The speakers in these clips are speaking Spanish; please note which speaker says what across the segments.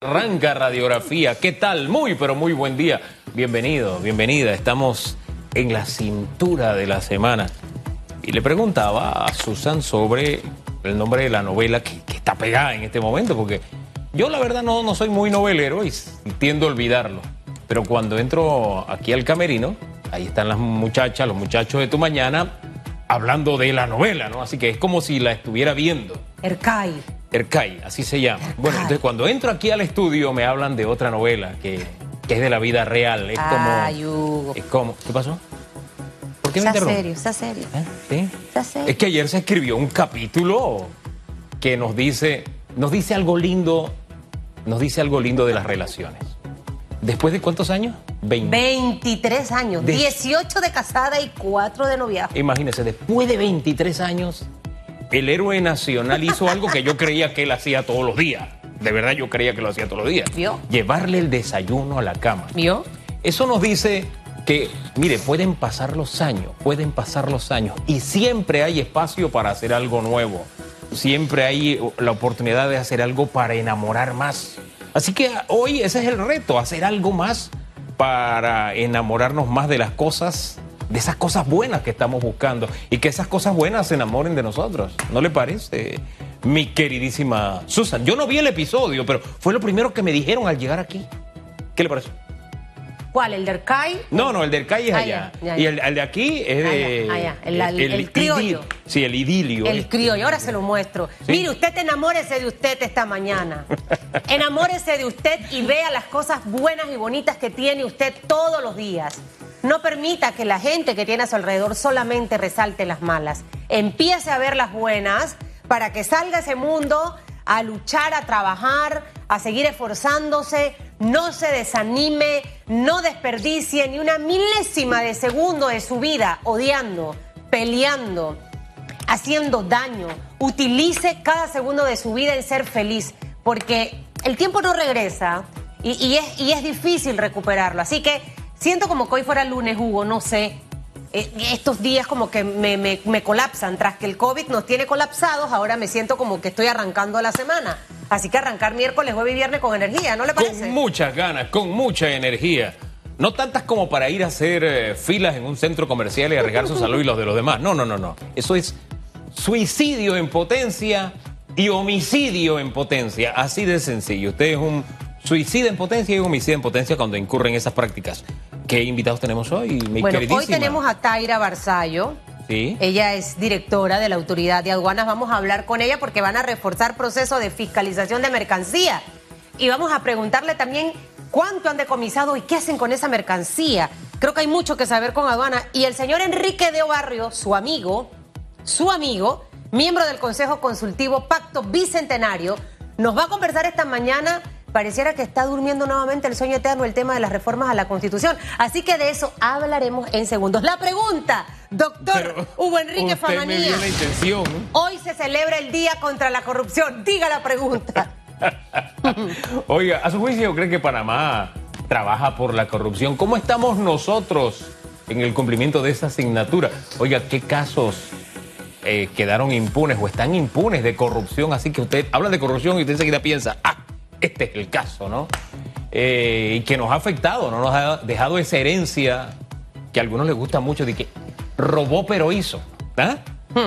Speaker 1: Arranca radiografía. ¿Qué tal? Muy, pero muy buen día. Bienvenido, bienvenida. Estamos en la cintura de la semana. Y le preguntaba a Susan sobre el nombre de la novela que, está pegada en este momento, porque yo la verdad no, no soy muy novelero y, tiendo a olvidarlo. Pero cuando entro aquí al camerino, ahí están las muchachas, los muchachos de tu mañana, hablando de la novela, ¿no? Así que es como si la estuviera viendo.
Speaker 2: Ercai.
Speaker 1: Ercay, así se llama. Bueno, entonces cuando entro aquí al estudio me hablan de otra novela que, que es de la vida real. Es como.
Speaker 2: Hugo.
Speaker 1: Es como. ¿Qué pasó? ¿Por qué me
Speaker 2: Está
Speaker 1: interrumpe?
Speaker 2: serio, está serio.
Speaker 1: ¿Eh? ¿Sí?
Speaker 2: Está serio.
Speaker 1: Es que ayer se escribió un capítulo que nos dice, nos dice algo lindo, nos dice algo lindo de las relaciones. ¿Después de cuántos años? 20.
Speaker 2: 23 años,
Speaker 1: De-
Speaker 2: 18 de casada y 4 de noviazgo.
Speaker 1: Imagínense, después de 23 años, el héroe nacional hizo algo que yo creía que él hacía todos los días. De verdad yo creía que lo hacía todos los días.
Speaker 2: ¿Vio?
Speaker 1: Llevarle el desayuno a la cama.
Speaker 2: ¿Vio?
Speaker 1: Eso nos dice que, mire, pueden pasar los años, pueden pasar los años y siempre hay espacio para hacer algo nuevo. Siempre hay la oportunidad de hacer algo para enamorar más. Así que hoy ese es el reto, hacer algo más para enamorarnos más de las cosas, de esas cosas buenas que estamos buscando y que esas cosas buenas se enamoren de nosotros. ¿No le parece? Mi queridísima Susan, yo no vi el episodio, pero fue lo primero que me dijeron al llegar aquí. ¿Qué le parece?
Speaker 2: ¿Cuál? ¿El de Ercai?
Speaker 1: No, no, el del calle es
Speaker 2: Ah,
Speaker 1: allá. Y el, el de aquí es de.
Speaker 2: Ah, ya, ah, ya. El- el- el criollo.
Speaker 1: idil- Sí, el idilio.
Speaker 2: El
Speaker 1: este.
Speaker 2: criollo, ahora se lo muestro.
Speaker 1: Sí.
Speaker 2: Mire, usted enamórese de usted esta mañana. enamórese de usted y vea las cosas buenas y bonitas que tiene usted todos los días. No permita que la gente que tiene a su alrededor solamente resalte las malas. Empiece a ver las buenas para que salga ese mundo a luchar, a trabajar, a seguir esforzándose, no se desanime, no desperdicie ni una milésima de segundo de su vida odiando, peleando, haciendo daño. Utilice cada segundo de su vida en ser feliz, porque el tiempo no regresa y es, y es difícil recuperarlo. Así que siento como que hoy fuera lunes, Hugo, no sé. Eh, Estos días como que me, me- me colapsan. Tras que el COVID nos tiene colapsados, ahora me siento como que estoy arrancando la semana. Así que arrancar miércoles, jueves y viernes con energía, ¿no le parece?
Speaker 1: Con muchas ganas, con mucha energía. No tantas como para ir a hacer eh, filas en un centro comercial y arriesgar su salud y los de los demás. No, no, no, no. Eso es suicidio en potencia y homicidio en potencia. Así de sencillo. Usted es un suicida en potencia y un homicida en potencia cuando incurren esas prácticas. ¿Qué invitados tenemos hoy, mi
Speaker 2: bueno, hoy tenemos a Taira Barzallo.
Speaker 1: Sí.
Speaker 2: Ella es directora de la Autoridad de Aduanas. Vamos a hablar con ella porque van a reforzar proceso de fiscalización de mercancía. Y vamos a preguntarle también cuánto han decomisado y qué hacen con esa mercancía. Creo que hay mucho que saber con aduana. Y el señor Enrique de Barrio, su amigo, su amigo, miembro del Consejo Consultivo Pacto Bicentenario, nos va a conversar esta mañana. Pareciera que está durmiendo nuevamente el sueño eterno el tema de las reformas a la Constitución. Así que de eso hablaremos en segundos. La pregunta, doctor
Speaker 1: Pero
Speaker 2: Hugo Enrique
Speaker 1: usted me
Speaker 2: Famanía.
Speaker 1: vio la intención.
Speaker 2: Hoy se celebra el Día contra la Corrupción. Diga la pregunta.
Speaker 1: Oiga, a su juicio, ¿cree que Panamá trabaja por la corrupción? ¿Cómo estamos nosotros en el cumplimiento de esa asignatura? Oiga, ¿qué casos eh, quedaron impunes o están impunes de corrupción? Así que usted habla de corrupción y usted enseguida piensa, ah, este es el caso, ¿no? Eh, y que nos ha afectado, ¿no? Nos ha dejado esa herencia que a algunos les gusta mucho de que robó pero hizo. ¿ah?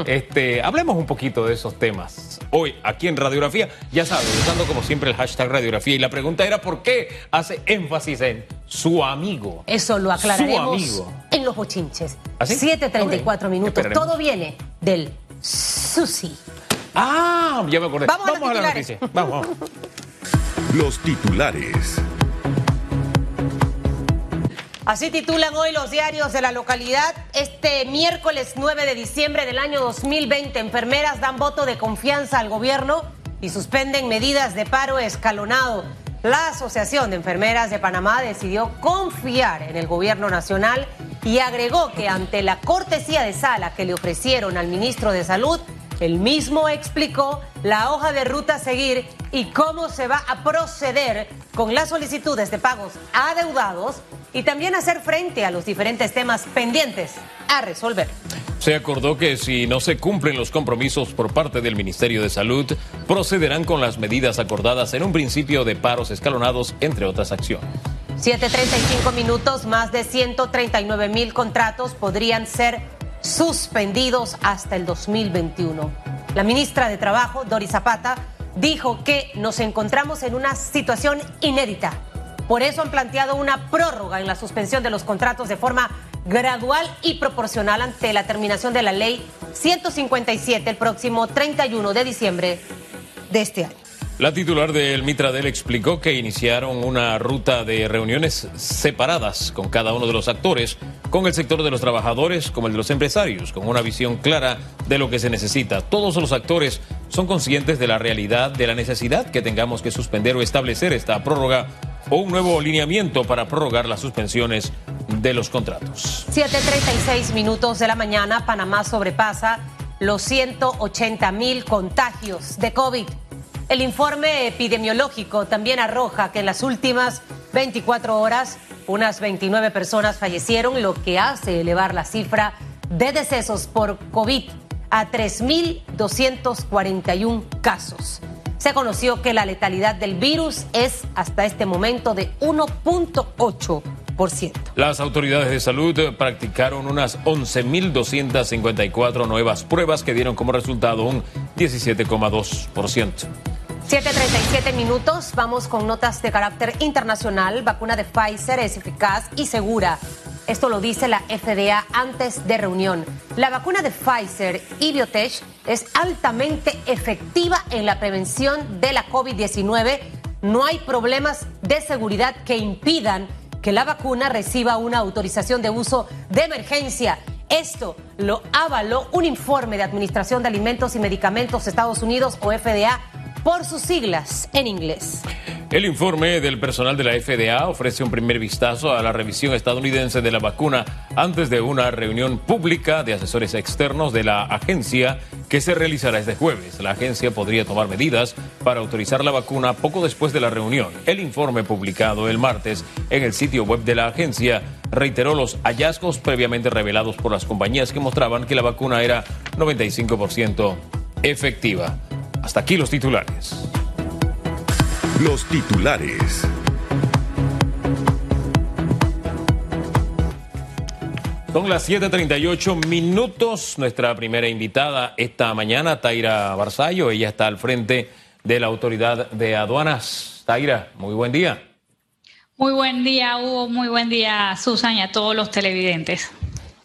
Speaker 1: Este, hablemos un poquito de esos temas. Hoy, aquí en Radiografía, ya saben, usando como siempre el hashtag Radiografía. Y la pregunta era por qué hace énfasis en su amigo.
Speaker 2: Eso lo
Speaker 1: Su
Speaker 2: aclararemos
Speaker 1: amigo.
Speaker 2: en los bochinches.
Speaker 1: ¿Ah, sí?
Speaker 2: 7.34
Speaker 1: Ok,
Speaker 2: minutos. Todo viene del Susi.
Speaker 1: Ah, ya me acordé.
Speaker 2: Vamos a los
Speaker 1: la noticia. Vamos, vamos.
Speaker 3: Los titulares.
Speaker 2: Así titulan hoy los diarios de la localidad. Este miércoles 9 de diciembre del año 2020, enfermeras dan voto de confianza al gobierno y suspenden medidas de paro escalonado. La Asociación de Enfermeras de Panamá decidió confiar en el gobierno nacional y agregó que ante la cortesía de sala que le ofrecieron al ministro de Salud, el mismo explicó la hoja de ruta a seguir y cómo se va a proceder con las solicitudes de pagos adeudados y también hacer frente a los diferentes temas pendientes a resolver.
Speaker 1: Se acordó que si no se cumplen los compromisos por parte del Ministerio de Salud, procederán con las medidas acordadas en un principio de paros escalonados, entre otras acciones.
Speaker 2: 7.35 minutos, más de 139 mil contratos podrían ser suspendidos hasta el 2021. La ministra de Trabajo, Doris Zapata, dijo que nos encontramos en una situación inédita. Por eso han planteado una prórroga en la suspensión de los contratos de forma gradual y proporcional ante la terminación de la ley 157 el próximo 31 de diciembre de este año.
Speaker 1: La titular del Mitradel explicó que iniciaron una ruta de reuniones separadas con cada uno de los actores, con el sector de los trabajadores como el de los empresarios, con una visión clara de lo que se necesita. Todos los actores son conscientes de la realidad, de la necesidad que tengamos que suspender o establecer esta prórroga o un nuevo lineamiento para prorrogar las suspensiones de los contratos.
Speaker 2: 7.36 minutos de la mañana, Panamá sobrepasa los 180 mil contagios de COVID. El informe epidemiológico también arroja que en las últimas 24 horas unas 29 personas fallecieron, lo que hace elevar la cifra de decesos por COVID a 3.241 casos. Se conoció que la letalidad del virus es hasta este momento de 1.8%.
Speaker 1: Las autoridades de salud practicaron unas 11.254 nuevas pruebas que dieron como resultado un 17,2%.
Speaker 2: 7.37 minutos, vamos con notas de carácter internacional. Vacuna de Pfizer es eficaz y segura. Esto lo dice la FDA antes de reunión. La vacuna de Pfizer y Biotech es altamente efectiva en la prevención de la COVID-19. No hay problemas de seguridad que impidan que la vacuna reciba una autorización de uso de emergencia. Esto lo avaló un informe de Administración de Alimentos y Medicamentos Estados Unidos o FDA por sus siglas en inglés.
Speaker 1: El informe del personal de la FDA ofrece un primer vistazo a la revisión estadounidense de la vacuna antes de una reunión pública de asesores externos de la agencia que se realizará este jueves. La agencia podría tomar medidas para autorizar la vacuna poco después de la reunión. El informe publicado el martes en el sitio web de la agencia reiteró los hallazgos previamente revelados por las compañías que mostraban que la vacuna era 95% efectiva. Hasta aquí los titulares.
Speaker 3: Los titulares.
Speaker 1: Son las 7:38 minutos. Nuestra primera invitada esta mañana, Taira Barzallo. Ella está al frente de la Autoridad de Aduanas. Taira, muy buen día.
Speaker 4: Muy buen día, Hugo. Muy buen día, Susan, y a todos los televidentes.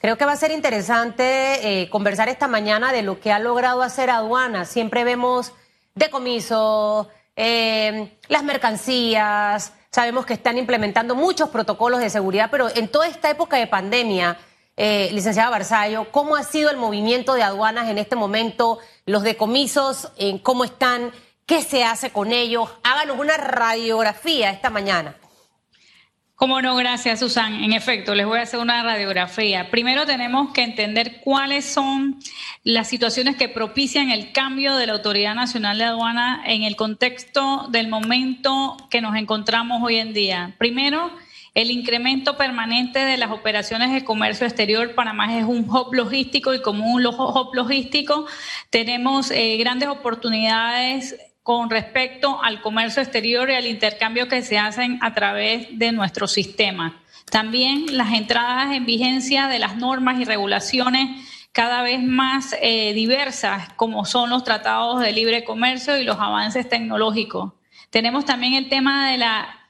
Speaker 2: Creo que va a ser interesante eh, conversar esta mañana de lo que ha logrado hacer aduanas. Siempre vemos decomiso, eh, las mercancías, sabemos que están implementando muchos protocolos de seguridad, pero en toda esta época de pandemia, eh, licenciada Barzallo, ¿cómo ha sido el movimiento de aduanas en este momento? Los decomisos, ¿cómo están? ¿Qué se hace con ellos? Háganos una radiografía esta mañana.
Speaker 4: Como no, gracias Susan. En efecto, les voy a hacer una radiografía. Primero tenemos que entender cuáles son las situaciones que propician el cambio de la Autoridad Nacional de Aduana en el contexto del momento que nos encontramos hoy en día. Primero, el incremento permanente de las operaciones de comercio exterior. Panamá es un hub logístico y como un hub logístico tenemos eh, grandes oportunidades con respecto al comercio exterior y al intercambio que se hacen a través de nuestro sistema. También las entradas en vigencia de las normas y regulaciones cada vez más eh, diversas, como son los tratados de libre comercio y los avances tecnológicos. Tenemos también el tema del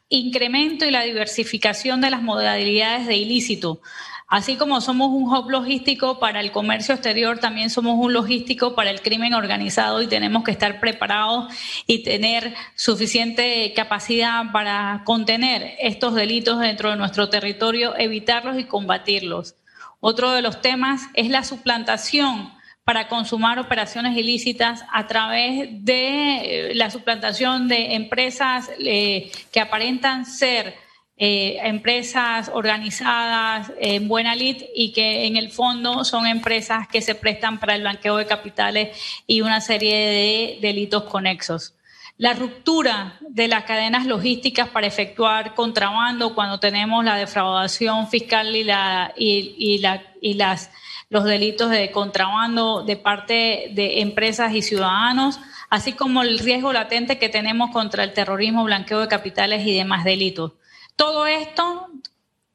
Speaker 4: incremento y la diversificación de las modalidades de ilícito. Así como somos un hub logístico para el comercio exterior, también somos un logístico para el crimen organizado y tenemos que estar preparados y tener suficiente capacidad para contener estos delitos dentro de nuestro territorio, evitarlos y combatirlos. Otro de los temas es la suplantación para consumar operaciones ilícitas a través de la suplantación de empresas eh, que aparentan ser eh, empresas organizadas en buena lid y que en el fondo son empresas que se prestan para el blanqueo de capitales y una serie de delitos conexos. La ruptura de las cadenas logísticas para efectuar contrabando cuando tenemos la defraudación fiscal y, la, y, la, y las los delitos de contrabando de parte de empresas y ciudadanos, así como el riesgo latente que tenemos contra el terrorismo, blanqueo de capitales y demás delitos. Todo esto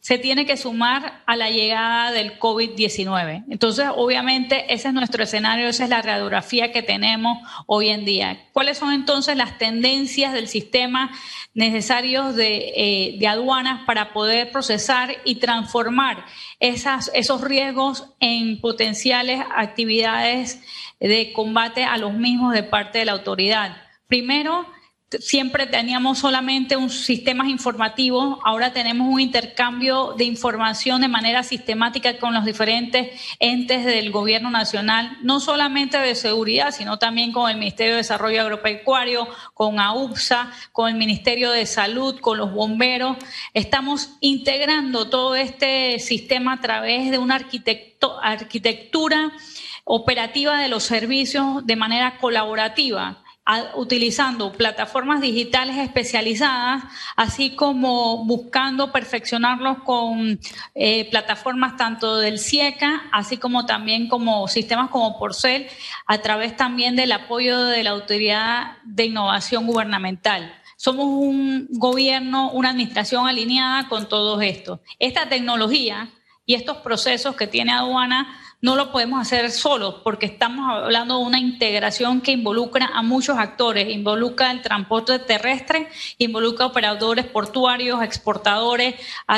Speaker 4: se tiene que sumar a la llegada del COVID-19. Entonces, obviamente, ese es nuestro escenario, esa es la radiografía que tenemos hoy en día. ¿Cuáles son entonces las tendencias del sistema necesarios de, eh, aduanas para poder procesar y transformar esos riesgos en potenciales actividades de combate a los mismos de parte de la autoridad? Primero, siempre teníamos solamente un sistema informativo, ahora tenemos un intercambio de información de manera sistemática con los diferentes entes del gobierno nacional, no solamente de seguridad, sino también con el Ministerio de Desarrollo Agropecuario, con AUPSA, con el Ministerio de Salud, con los bomberos. Estamos integrando todo este sistema a través de una arquitectura operativa de los servicios de manera colaborativa utilizando plataformas digitales especializadas, así como buscando perfeccionarlos con eh, plataformas tanto del CIECA, así como también como sistemas como Porcel, a través también del apoyo de la Autoridad de Innovación Gubernamental. Somos un gobierno, una administración alineada con todo esto. Esta tecnología y estos procesos que tiene aduana no lo podemos hacer solo porque estamos hablando de una integración que involucra a muchos actores, involucra el transporte terrestre, involucra operadores portuarios, exportadores,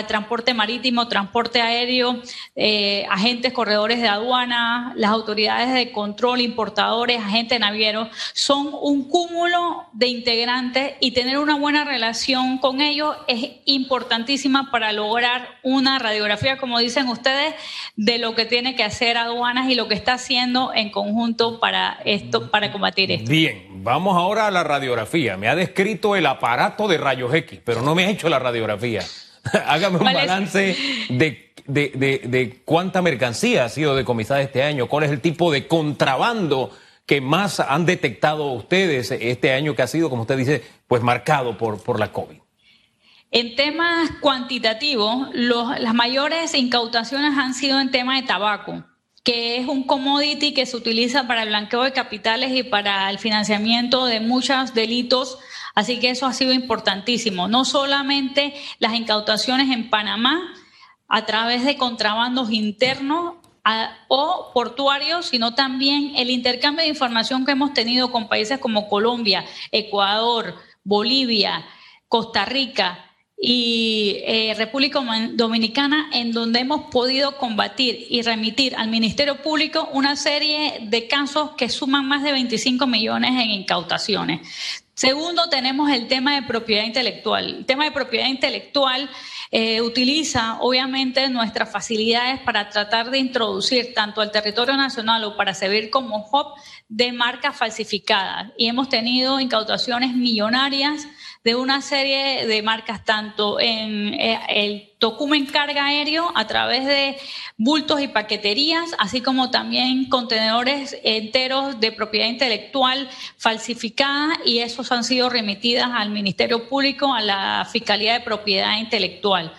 Speaker 4: transporte marítimo, transporte aéreo, eh, agentes corredores de aduana, las autoridades de control, importadores, agentes navieros, son un cúmulo de integrantes y tener una buena relación con ellos es importantísima para lograr una radiografía, como dicen ustedes, de lo que tiene que hacer aduanas y lo que está haciendo en conjunto para esto, para combatir esto.
Speaker 1: Bien, vamos ahora a la radiografía. Me ha descrito el aparato de rayos X, pero no me ha hecho la radiografía. Hágame un balance de, de, cuánta mercancía ha sido decomisada este año, cuál es el tipo de contrabando que más han detectado ustedes este año que ha sido, como usted dice, pues marcado por, por la COVID.
Speaker 4: En temas cuantitativos, las mayores incautaciones han sido en tema de tabaco que es un commodity que se utiliza para el blanqueo de capitales y para el financiamiento de muchos delitos. Así que eso ha sido importantísimo. No solamente las incautaciones en Panamá a través de contrabandos internos o portuarios, sino también el intercambio de información que hemos tenido con países como Colombia, Ecuador, Bolivia, Costa Rica, y eh, República Dominicana, en donde hemos podido combatir y remitir al Ministerio Público una serie de casos que suman más de 25 millones en incautaciones. Segundo, tenemos el tema de propiedad intelectual. El tema de propiedad intelectual eh, utiliza, obviamente, nuestras facilidades para tratar de introducir tanto al territorio nacional o para servir como hub de marcas falsificadas. Y hemos tenido incautaciones millonarias de una serie de marcas, tanto en eh, el Tocumen carga aéreo a través de bultos y paqueterías, así como también contenedores enteros de propiedad intelectual falsificada y esos han sido remitidas al Ministerio Público, a la Fiscalía de Propiedad Intelectual.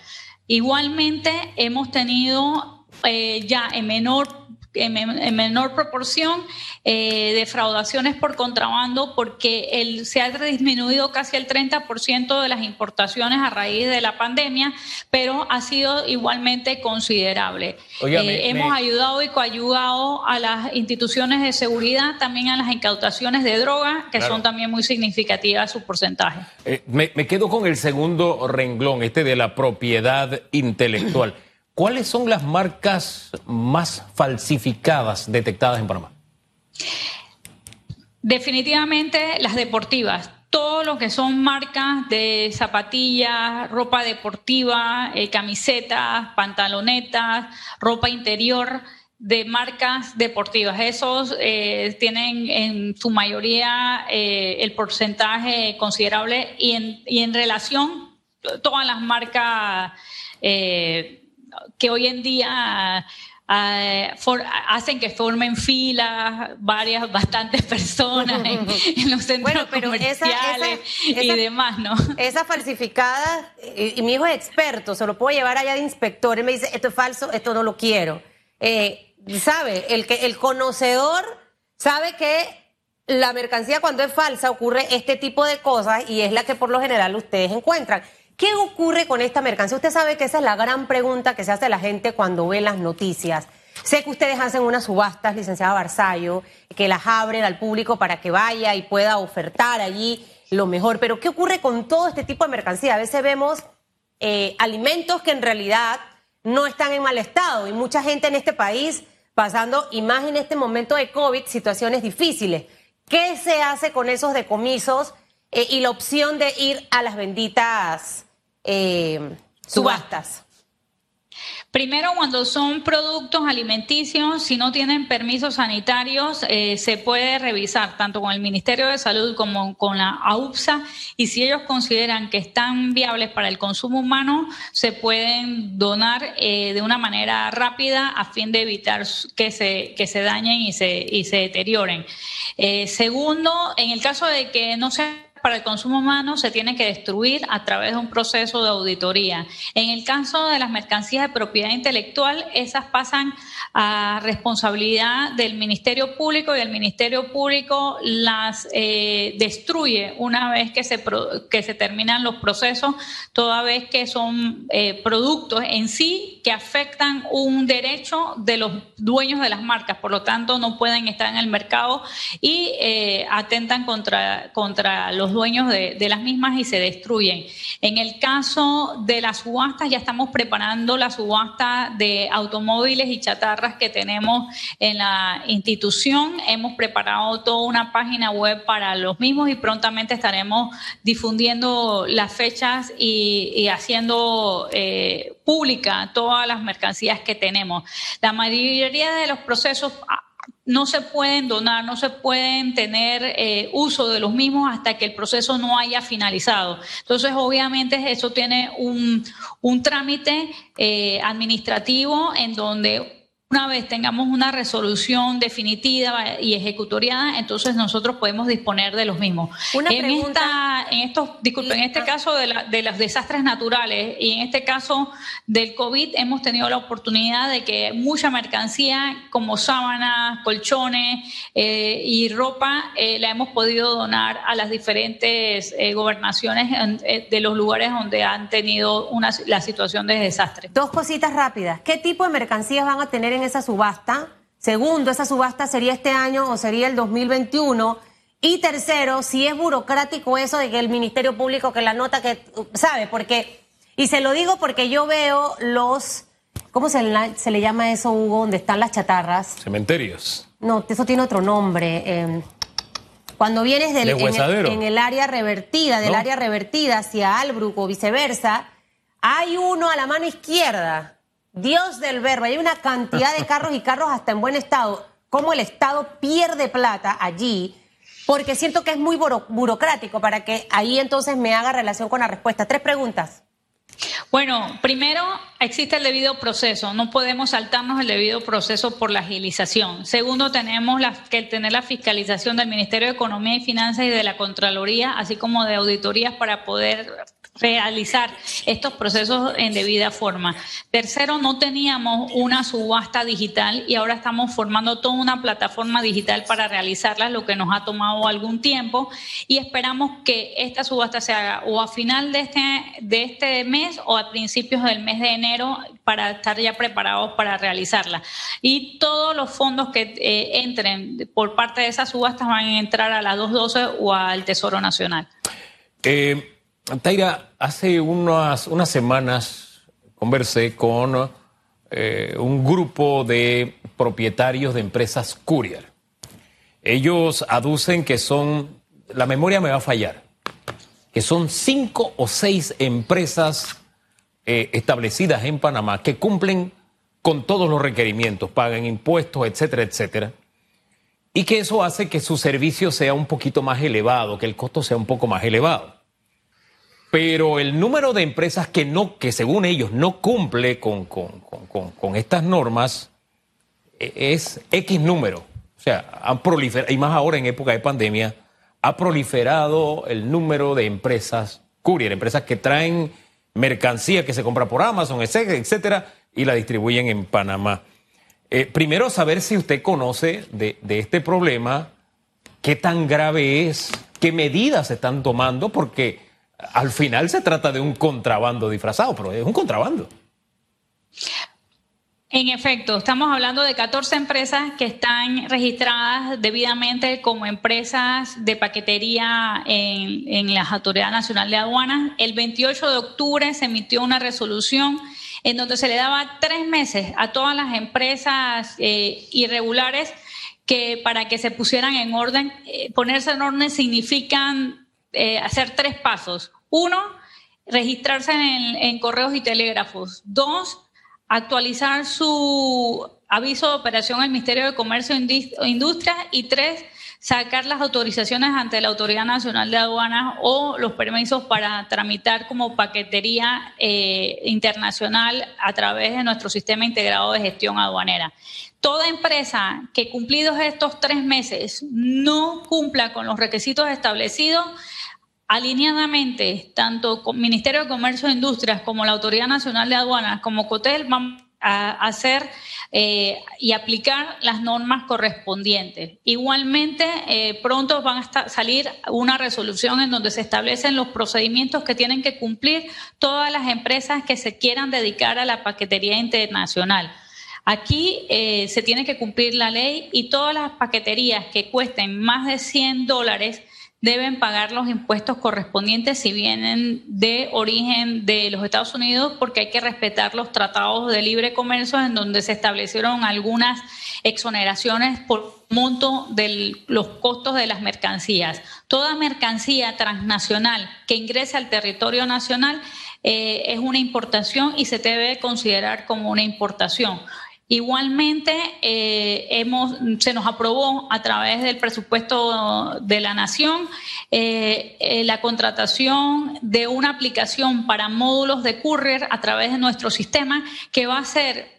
Speaker 4: Igualmente hemos tenido eh, ya en menor en, menor proporción eh, defraudaciones por contrabando porque el, se ha disminuido casi el 30% de las importaciones a raíz de la pandemia, pero ha sido igualmente considerable. Eh, hemos ayudado y coayudado a las instituciones de seguridad, también a las incautaciones de drogas, que son también muy significativas su porcentaje.
Speaker 1: Eh, me, me quedo con el segundo renglón, este de la propiedad intelectual. ¿Cuáles son las marcas más falsificadas detectadas en Panamá?
Speaker 4: Definitivamente las deportivas. Todo lo que son marcas de zapatillas, ropa deportiva, eh, camisetas, pantalonetas, ropa interior de marcas deportivas. Esos eh, tienen en su mayoría eh, el porcentaje considerable y en, y en relación todas las marcas que hoy en día ah, hacen que formen filas varias, bastantes personas en, los centros comerciales y demás, ¿no?
Speaker 2: Esa falsificada, y, mi hijo es experto, se lo puedo llevar allá de inspector, y me dice, esto es falso, esto no lo quiero. Eh, sabe, el que el conocedor sabe que la mercancía cuando es falsa ocurre este tipo de cosas y es la que por lo general ustedes encuentran. ¿Qué ocurre con esta mercancía? Usted sabe que esa es la gran pregunta que se hace la gente cuando ve las noticias. Sé que ustedes hacen unas subastas, licenciada Barzallo, que las abren al público para que vaya y pueda ofertar allí lo mejor. Pero ¿qué ocurre con todo este tipo de mercancía? A veces vemos eh, alimentos que en realidad no están en mal estado y mucha gente en este país pasando, y más en este momento de COVID, situaciones difíciles. ¿Qué se hace con esos decomisos eh, y la opción de ir a las benditas eh, subastas?
Speaker 4: Primero, cuando son productos alimenticios, si no tienen permisos sanitarios, eh, se puede revisar tanto con el Ministerio de Salud como con la AUPSA y si ellos consideran que están viables para el consumo humano, se pueden donar de una manera rápida a fin de evitar que se, que se dañen y se, y se deterioren. segundo, en el caso de que no sea para el consumo humano se tiene que destruir a través de un proceso de auditoría. En el caso de las mercancías de propiedad intelectual, esas pasan a responsabilidad del Ministerio Público y el Ministerio Público las eh, destruye una vez que se, que se terminan los procesos, toda vez que son eh, productos en sí que afectan un derecho de los dueños de las marcas, por lo tanto no pueden estar en el mercado y eh, atentan contra, contra los dueños de, las mismas y se destruyen. En el caso de las subastas, ya estamos preparando la subasta de automóviles y chatarras que tenemos en la institución. Hemos preparado toda una página web para los mismos y prontamente estaremos difundiendo las fechas y, haciendo eh, pública todas las mercancías que tenemos. La mayoría de los procesos no se pueden donar, no se pueden tener eh, uso de los mismos hasta que el proceso no haya finalizado. Entonces, obviamente, eso tiene un, trámite eh, administrativo en donde una vez tengamos una resolución definitiva y ejecutoriada, entonces nosotros podemos disponer de los mismos.
Speaker 2: Una
Speaker 4: en, esta, en estos, disculpen, en este caso de, de, los desastres naturales y en este caso del COVID hemos tenido la oportunidad de que mucha mercancía como sábanas, colchones eh, y ropa eh, la hemos podido donar a las diferentes eh, gobernaciones de los lugares donde han tenido una, la situación de desastre.
Speaker 2: Dos cositas rápidas. ¿Qué tipo de mercancías van a tener en esa subasta. Segundo, esa subasta sería este año o sería el 2021. Y tercero, si es burocrático eso de que el Ministerio Público, que la nota que, ¿sabe? Porque, y se lo digo porque yo veo los, ¿cómo se, le llama eso, Hugo? Donde están las chatarras.
Speaker 1: Cementerios.
Speaker 2: No, eso tiene otro nombre. Em, cuando vienes del, en, el, área revertida, del área revertida hacia Albrook o viceversa, hay uno a la mano izquierda Dios del verbo, hay una cantidad de carros y carros hasta en buen estado. ¿Cómo el Estado pierde plata allí? Porque siento que es muy burocrático para que ahí entonces me haga relación con la respuesta. Tres preguntas.
Speaker 4: Bueno, primero existe el debido proceso, no podemos saltarnos el debido proceso por la agilización. Segundo, tenemos que tener la fiscalización del Ministerio de Economía y Finanzas y de la Contraloría, así como de auditorías para poder realizar estos procesos en debida forma. Tercero, no teníamos una subasta digital y ahora estamos formando toda una plataforma digital para realizarla, lo que nos ha tomado algún tiempo y esperamos que esta subasta se haga o a final de este, de este mes o a principios del mes de enero para estar ya preparados para realizarla. Y todos los fondos que eh, entren por parte de esas subastas van a entrar a la 212 o al Tesoro Nacional.
Speaker 1: Eh, Taira, hace unas, unas semanas conversé con eh, un grupo de propietarios de empresas courier. Ellos aducen que son, la memoria me va a fallar, que son cinco o seis empresas eh, establecidas en Panamá que cumplen con todos los requerimientos, pagan impuestos, etcétera, etcétera. Y que eso hace que su servicio sea un poquito más elevado, que el costo sea un poco más elevado pero el número de empresas que no, que según ellos no cumple con, estas normas e, es X número. O sea, han proliferado, y más ahora en época de pandemia, ha proliferado el número de empresas courier, empresas que traen mercancía que se compra por Amazon, etcétera, y la distribuyen en Panamá. Eh, primero, saber si usted conoce de, de este problema, qué tan grave es, qué medidas se están tomando, porque al final se trata de un contrabando disfrazado, pero es un contrabando.
Speaker 4: En efecto, estamos hablando de 14 empresas que están registradas debidamente como empresas de paquetería en, la Autoridad Nacional de Aduanas. El 28 de octubre se emitió una resolución en donde se le daba tres meses a todas las empresas eh, irregulares que para que se pusieran en orden, eh, ponerse en orden significan eh, hacer tres pasos. Uno, registrarse en correos y telégrafos. Dos, actualizar su aviso de operación al Ministerio de Comercio e Industria y tres, sacar las autorizaciones ante la Autoridad Nacional de Aduanas o los permisos para tramitar como paquetería eh, internacional a través de nuestro sistema integrado de gestión aduanera. Toda empresa que cumplidos estos tres meses no cumpla con los requisitos establecidos, alineadamente, tanto con Ministerio de Comercio e Industrias como la Autoridad Nacional de Aduanas, como COTEL, van a hacer eh, y aplicar las normas correspondientes. Igualmente, eh, pronto van a salir una resolución en donde se establecen los procedimientos que tienen que cumplir todas las empresas que se quieran dedicar a la paquetería internacional. Aquí eh, se tiene que cumplir la ley y todas las paqueterías que cuesten más de 100 dólares deben pagar los impuestos correspondientes si vienen de origen de los Estados Unidos, porque hay que respetar los tratados de libre comercio en donde se establecieron algunas exoneraciones por monto de los costos de las mercancías. Toda mercancía transnacional que ingrese al territorio nacional eh, es una importación y se debe considerar como una importación. Igualmente, eh, hemos, se nos aprobó a través del presupuesto de la Nación eh, eh, la contratación de una aplicación para módulos de courier a través de nuestro sistema que va a ser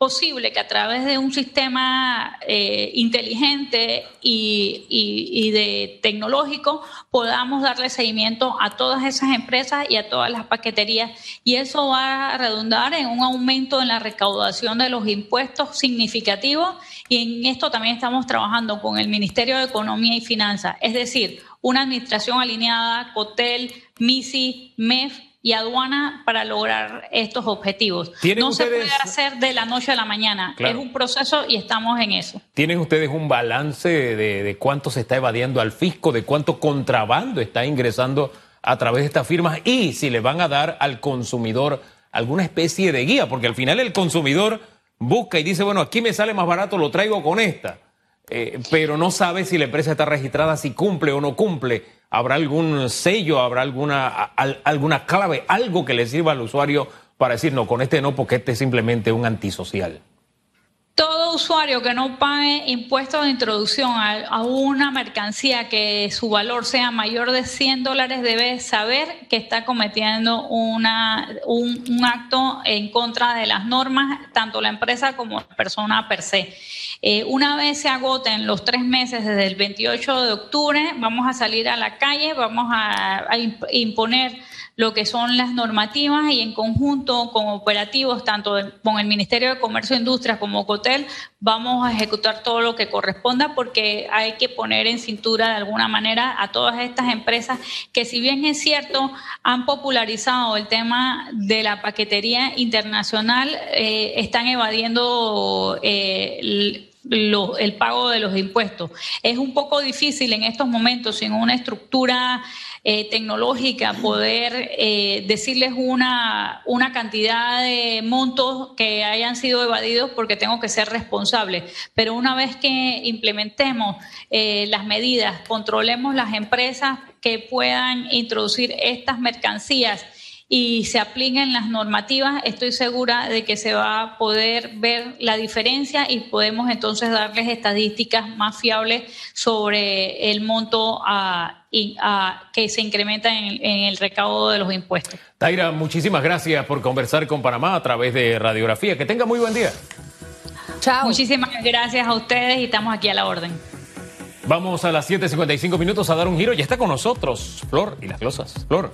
Speaker 4: posible que a través de un sistema eh, inteligente y, de tecnológico podamos darle seguimiento a todas esas empresas y a todas las paqueterías. Y eso va a redundar en un aumento en la recaudación de los impuestos significativo y en esto también estamos trabajando con el Ministerio de Economía y Finanzas, es decir, una administración alineada, COTEL, MISI, MEF y aduana para lograr estos objetivos. No se puede hacer de la noche a la mañana, es un proceso y estamos en eso.
Speaker 1: ¿Tienen ustedes un balance de, cuánto se está evadiendo al fisco, de cuánto contrabando está ingresando a través de estas firmas y si le van a dar al consumidor alguna especie de guía? Porque al final el consumidor busca y dice, bueno, aquí me sale más barato, lo traigo con esta, eh, pero no sabe si la empresa está registrada, si cumple o no cumple ¿Habrá algún sello, habrá alguna, alguna clave, algo que le sirva al usuario para decir, no, con este no, porque este es simplemente un antisocial?
Speaker 4: Todo usuario que no pague impuestos de introducción a, una mercancía que su valor sea mayor de 100 dólares debe saber que está cometiendo una, un, acto en contra de las normas, tanto la empresa como la persona per se. Eh, una vez se agoten los tres meses desde el 28 de octubre, vamos a salir a la calle, vamos a, imponer lo que son las normativas y en conjunto con operativos, tanto con el Ministerio de Comercio e Industria como COTEL, vamos a ejecutar todo lo que corresponda porque hay que poner en cintura de alguna manera a todas estas empresas que si bien es cierto han popularizado el tema de la paquetería internacional, eh, están evadiendo eh, el pago de los impuestos. Es un poco difícil en estos momentos, sin una estructura eh, tecnológica, poder eh, decirles una, una cantidad de montos que hayan sido evadidos porque tengo que ser responsable. Pero una vez que implementemos eh, las medidas, controlemos las empresas que puedan introducir estas mercancías, y se apliquen las normativas, estoy segura de que se va a poder ver la diferencia y podemos entonces darles estadísticas más fiables sobre el monto a, que se incrementa en, en, el recaudo de los impuestos.
Speaker 1: Taira, muchísimas gracias por conversar con Panamá a través de Radiografía. Que tenga muy buen día.
Speaker 4: Chao. Muchísimas gracias a ustedes y estamos aquí a la orden.
Speaker 1: Vamos a las 7.55 minutos a dar un giro. Ya está con nosotros Flor y las glosas. Flor.